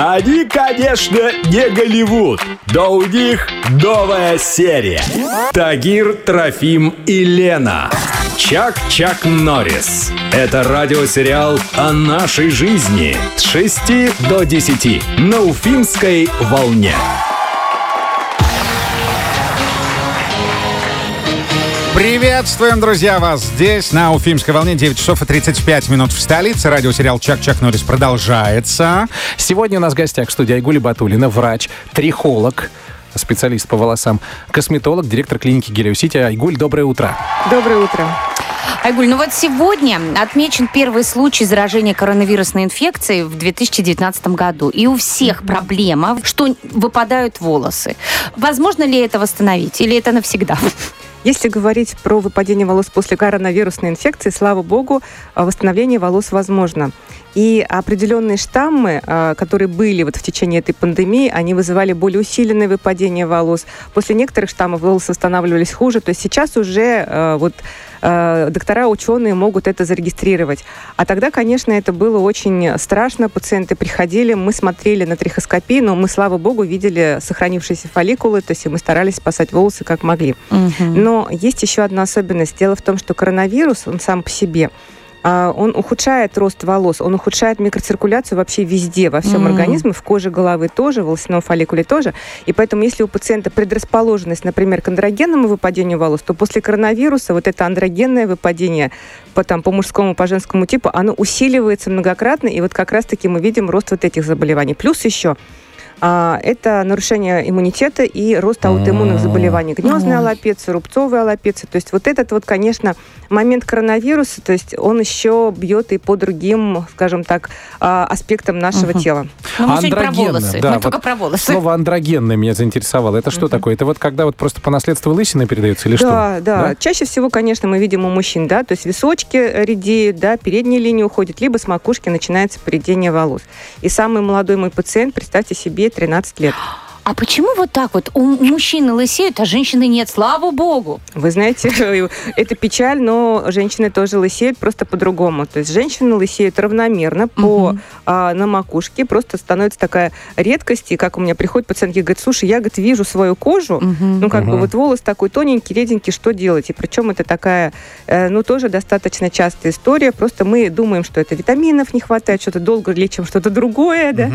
Они, конечно, не Голливуд, но у них новая серия. Тагир, Трофим и Лена. Чак-Чак Норрис. Это радиосериал о нашей жизни с 6 до 10 на Уфимской волне. Приветствуем, друзья, вас здесь, на Уфимской волне, 9 часов и 35 минут в столице. Радиосериал «Чак-Чак Норрис» продолжается. Сегодня у нас в гостях в студии Айгули Батулина, врач, трихолог, специалист по волосам, косметолог, директор клиники Гелиосити. Айгуль, доброе утро. Доброе утро. Айгуль, ну вот сегодня отмечен первый случай заражения коронавирусной инфекцией в 2019 году. И у всех проблема, что выпадают волосы. Возможно ли это восстановить или это навсегда? Если говорить про выпадение волос после коронавирусной инфекции, слава богу, а, восстановление волос возможно. И определенные штаммы, а, которые были вот в течение этой пандемии, они вызывали более усиленное выпадение волос. После некоторых штаммов волосы восстанавливались хуже. То есть сейчас уже а, вот а, доктора, ученые могут это зарегистрировать. А тогда, конечно, это было очень страшно. Пациенты приходили, мы смотрели на трихоскопии, но мы, слава богу, видели сохранившиеся фолликулы, то есть мы старались спасать волосы как могли. Угу. Но есть еще одна особенность. Дело в том, что коронавирус, он сам по себе, он ухудшает рост волос, он ухудшает микроциркуляцию вообще везде, во всем mm-hmm. организме, в коже головы тоже, в волосяном фолликуле тоже. И поэтому, если у пациента предрасположенность, например, к андрогенному выпадению волос, то после коронавируса вот это андрогенное выпадение по, там, по мужскому, по женскому типу, оно усиливается многократно, и вот как раз-таки мы видим рост вот этих заболеваний. Плюс еще а, это нарушение иммунитета и рост аутоиммунных заболеваний. Гнездная аллопеция, рубцовая аллопеция. То есть вот этот вот, конечно, момент коронавируса, то есть он еще бьет и по другим, скажем так, а, аспектам нашего угу. тела. Но ну, мы про волосы. Да, мы вот только про волосы. Слово андрогенное меня заинтересовало. Это что угу. такое? Это вот когда вот просто по наследству лысина передается или да, что? Да, да. Чаще всего, конечно, мы видим у мужчин, да, то есть височки редеют, да, передняя линия уходит, либо с макушки начинается поредение волос. И самый молодой мой пациент, представьте себе, 13 лет. А почему вот так вот? У мужчины лысеют, а женщины нет, слава богу. Вы знаете, это печаль, но женщины тоже лысеют просто по-другому. То есть женщины лысеют равномерно по, угу. а, на макушке, просто становится такая редкость. И как у меня приходят пациентки, говорят, слушай, я говорит, вижу свою кожу, угу. ну как угу. бы вот волос такой тоненький, реденький, что делать? И причем это такая, э, ну тоже достаточно частая история. Просто мы думаем, что это витаминов не хватает, что-то долго лечим что-то другое, да.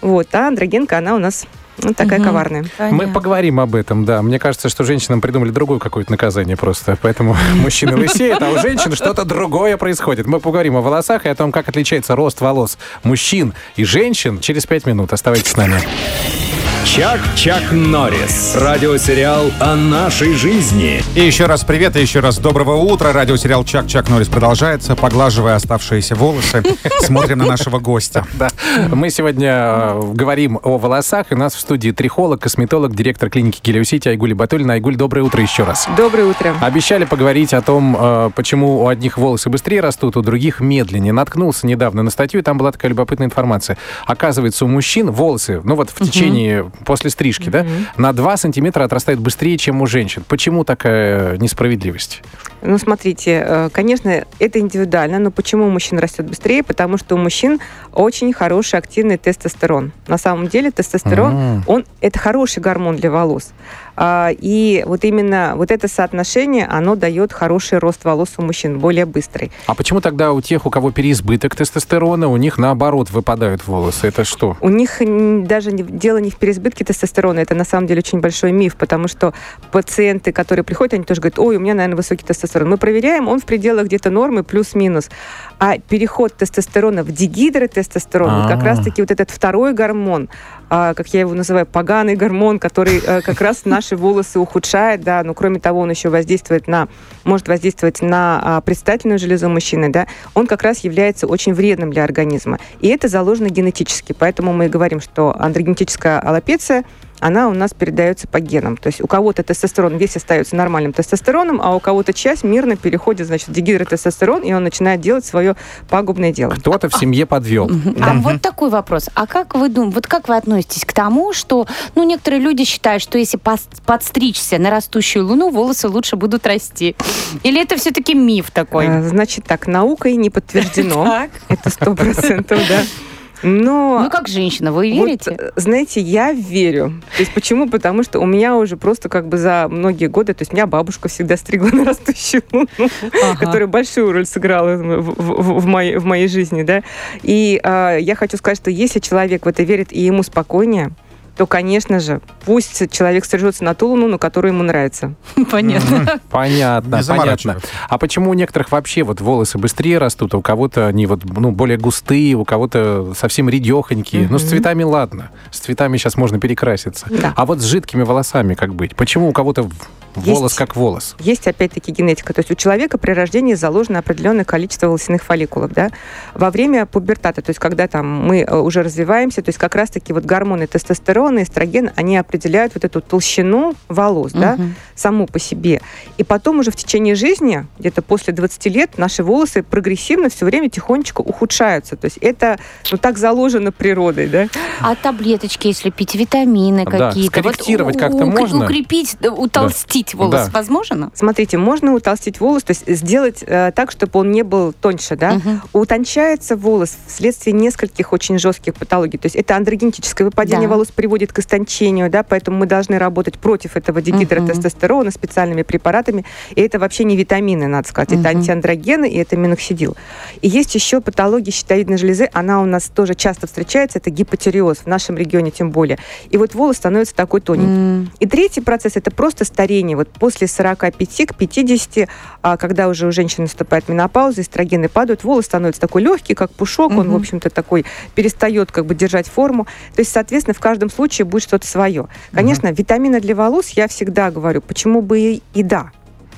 Вот, а андрогенка, она у нас ну, такая угу. коварная. Понятно. Мы поговорим об этом, да. Мне кажется, что женщинам придумали другое какое-то наказание просто. Поэтому мужчины лысеют, а у женщин что-то другое происходит. Мы поговорим о волосах и о том, как отличается рост волос мужчин и женщин через пять минут. Оставайтесь с нами. Чак-Чак Норрис. Радиосериал о нашей жизни. И еще раз привет, и еще раз доброго утра. Радиосериал Чак-Чак Норрис продолжается. Поглаживая оставшиеся волосы, смотрим на нашего гостя. Да. Мы сегодня э, говорим о волосах. И у нас в студии трихолог, косметолог, директор клиники Гелиосити Айгуль Батулина. Айгуль, доброе утро еще раз. Доброе утро. Обещали поговорить о том, э, почему у одних волосы быстрее растут, у других медленнее. Наткнулся недавно на статью, и там была такая любопытная информация. Оказывается, у мужчин волосы, ну вот в течение после стрижки, mm-hmm. да, на 2 сантиметра отрастает быстрее, чем у женщин. Почему такая несправедливость? Ну, смотрите, э, конечно, это индивидуально, но почему у мужчин растет быстрее? Потому что у мужчин очень хороший активный тестостерон. На самом деле тестостерон, mm-hmm. он это хороший гормон для волос. А, и вот именно вот это соотношение, оно дает хороший рост волос у мужчин, более быстрый. А почему тогда у тех, у кого переизбыток тестостерона, у них наоборот выпадают волосы? Это что? У них даже дело не в переизбытке тестостерона, это на самом деле очень большой миф, потому что пациенты, которые приходят, они тоже говорят, ой, у меня, наверное, высокий тестостерон. Мы проверяем, он в пределах где-то нормы плюс-минус. А переход тестостерона в дигидротестостерон, вот как а. раз-таки вот этот второй гормон, а, как я его называю, поганый гормон, который э, как раз наши волосы ухудшает, да, но кроме того, он еще воздействует на, может воздействовать на а, предстательную железу мужчины, да, он как раз является очень вредным для организма. И это заложено генетически, поэтому мы говорим, что андрогенетическая аллопеция – она у нас передается по генам. То есть у кого-то тестостерон весь остается нормальным тестостероном, а у кого-то часть мирно переходит, значит, в дегидротестостерон, и он начинает делать свое пагубное дело. Кто-то в семье подвел. А вот такой вопрос. А как вы думаете, вот как вы относитесь к тому, что, ну, некоторые люди считают, что если подстричься на растущую луну, волосы лучше будут расти? Или это все-таки миф такой? А, значит так, наукой не подтверждено. Это сто процентов, да. Но Ну, как женщина, вы вот, верите? э, знаете, я верю. То есть почему? Потому что у меня уже просто как бы за многие годы, то есть меня бабушка всегда стригла на растущую луну, Ага. которая большую роль сыграла в, в- в моей, в моей жизни, да. И а, я хочу сказать, что если человек в это верит и ему спокойнее, то, конечно же, пусть человек стрижется на ту луну, на которую ему нравится. Понятно. Понятно, понятно. А почему у некоторых вообще вот волосы быстрее растут, а у кого-то они вот ну, более густые, у кого-то совсем редехонькие? Ну, с цветами ладно. С цветами сейчас можно перекраситься. А вот с жидкими волосами как быть? Почему у кого-то волос Есть. как волос? Есть опять-таки генетика. То есть у человека при рождении заложено определенное количество волосяных фолликулов. Да? Во время пубертата, то есть когда там мы э, уже развиваемся, то есть как раз-таки вот гормоны тестостерон и эстроген, они определяют вот эту толщину волос, да, Мгм. саму по себе. И потом уже в течение жизни, где-то после 20 лет, наши волосы прогрессивно все время тихонечко ухудшаются. То есть это ну, так заложено природой, да? А таблеточки, если пить, витамины Да, какие-то? скорректировать у- как-то можно? Укрепить, да, утолстить волос Да. возможно? Смотрите, можно утолстить волос, то есть сделать э, так, чтобы он не был тоньше, да? Мгм. Утончается волос вследствие нескольких очень жестких патологий. То есть это андрогенетическое выпадение Да. волос приводит к истончению, да, поэтому мы должны работать против этого дигидротестостерона специальными препаратами. И это вообще не витамины, надо сказать. Это Мгм. антиандрогены и это миноксидил. И есть еще патология щитовидной железы. Она у нас тоже часто встречается. Это гипотереоз, в нашем регионе тем более. И вот волос становится такой тоненький. М, И третий процесс – это просто старение. Вот после 45 к 50, а, когда уже у женщины наступает менопауза, эстрогены падают, волос становится такой легкий, как пушок, он, Мгм. в общем-то, такой перестает как бы держать форму. То есть, соответственно, в каждом случае будет что-то свое. Конечно, витамины для волос, я всегда говорю, почему бы и, и да.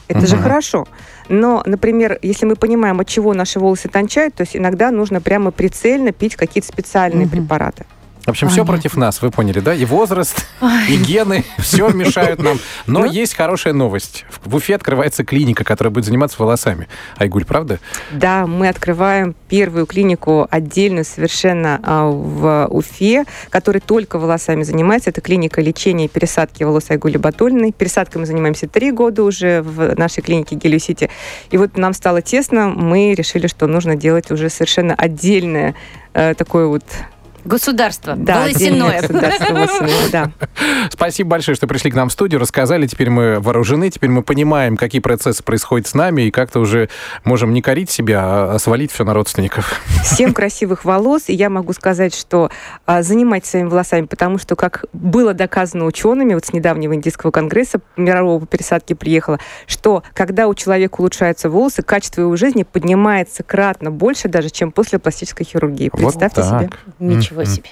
Это же Мгм. хорошо. Но, например, если мы понимаем, от чего наши волосы тончают, то есть иногда нужно прямо прицельно пить какие-то специальные Мгм. препараты. В общем, все Понятно. против нас, вы поняли, да? И возраст, и гены, все мешают нам. Но Ну. есть хорошая новость. В в Уфе открывается клиника, которая будет заниматься волосами. Айгуль, правда? Да, мы открываем первую клинику отдельную совершенно а, в Уфе, которая только волосами занимается. Это клиника лечения и пересадки волос Айгули Батульной. Пересадкой мы занимаемся три года уже в нашей клинике Гелиосити. И вот нам стало тесно, мы решили, что нужно делать уже совершенно отдельное э, такое вот... Государство, Да, волосяное. государство волосяное, да. Спасибо большое, что пришли к нам в студию, рассказали. Теперь мы вооружены, теперь мы понимаем, какие процессы происходят с нами, и как-то уже можем не корить себя, а- свалить все на родственников. Всем красивых волос. И я могу сказать, что а, занимайтесь своими волосами, потому что, как было доказано учеными, вот с недавнего Индийского конгресса мирового по пересадке приехала, что когда у человека улучшаются волосы, качество его жизни поднимается кратно больше даже, чем после пластической хирургии. Представьте вот так. себе. Ничего себе.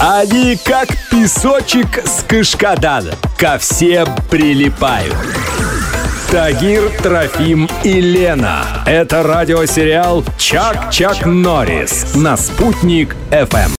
Они как песочек с кашкадана. Ко всем прилипают. Тагир, Трофим и Лена. Это радиосериал «Чак-Чак Норрис» на «Спутник FM.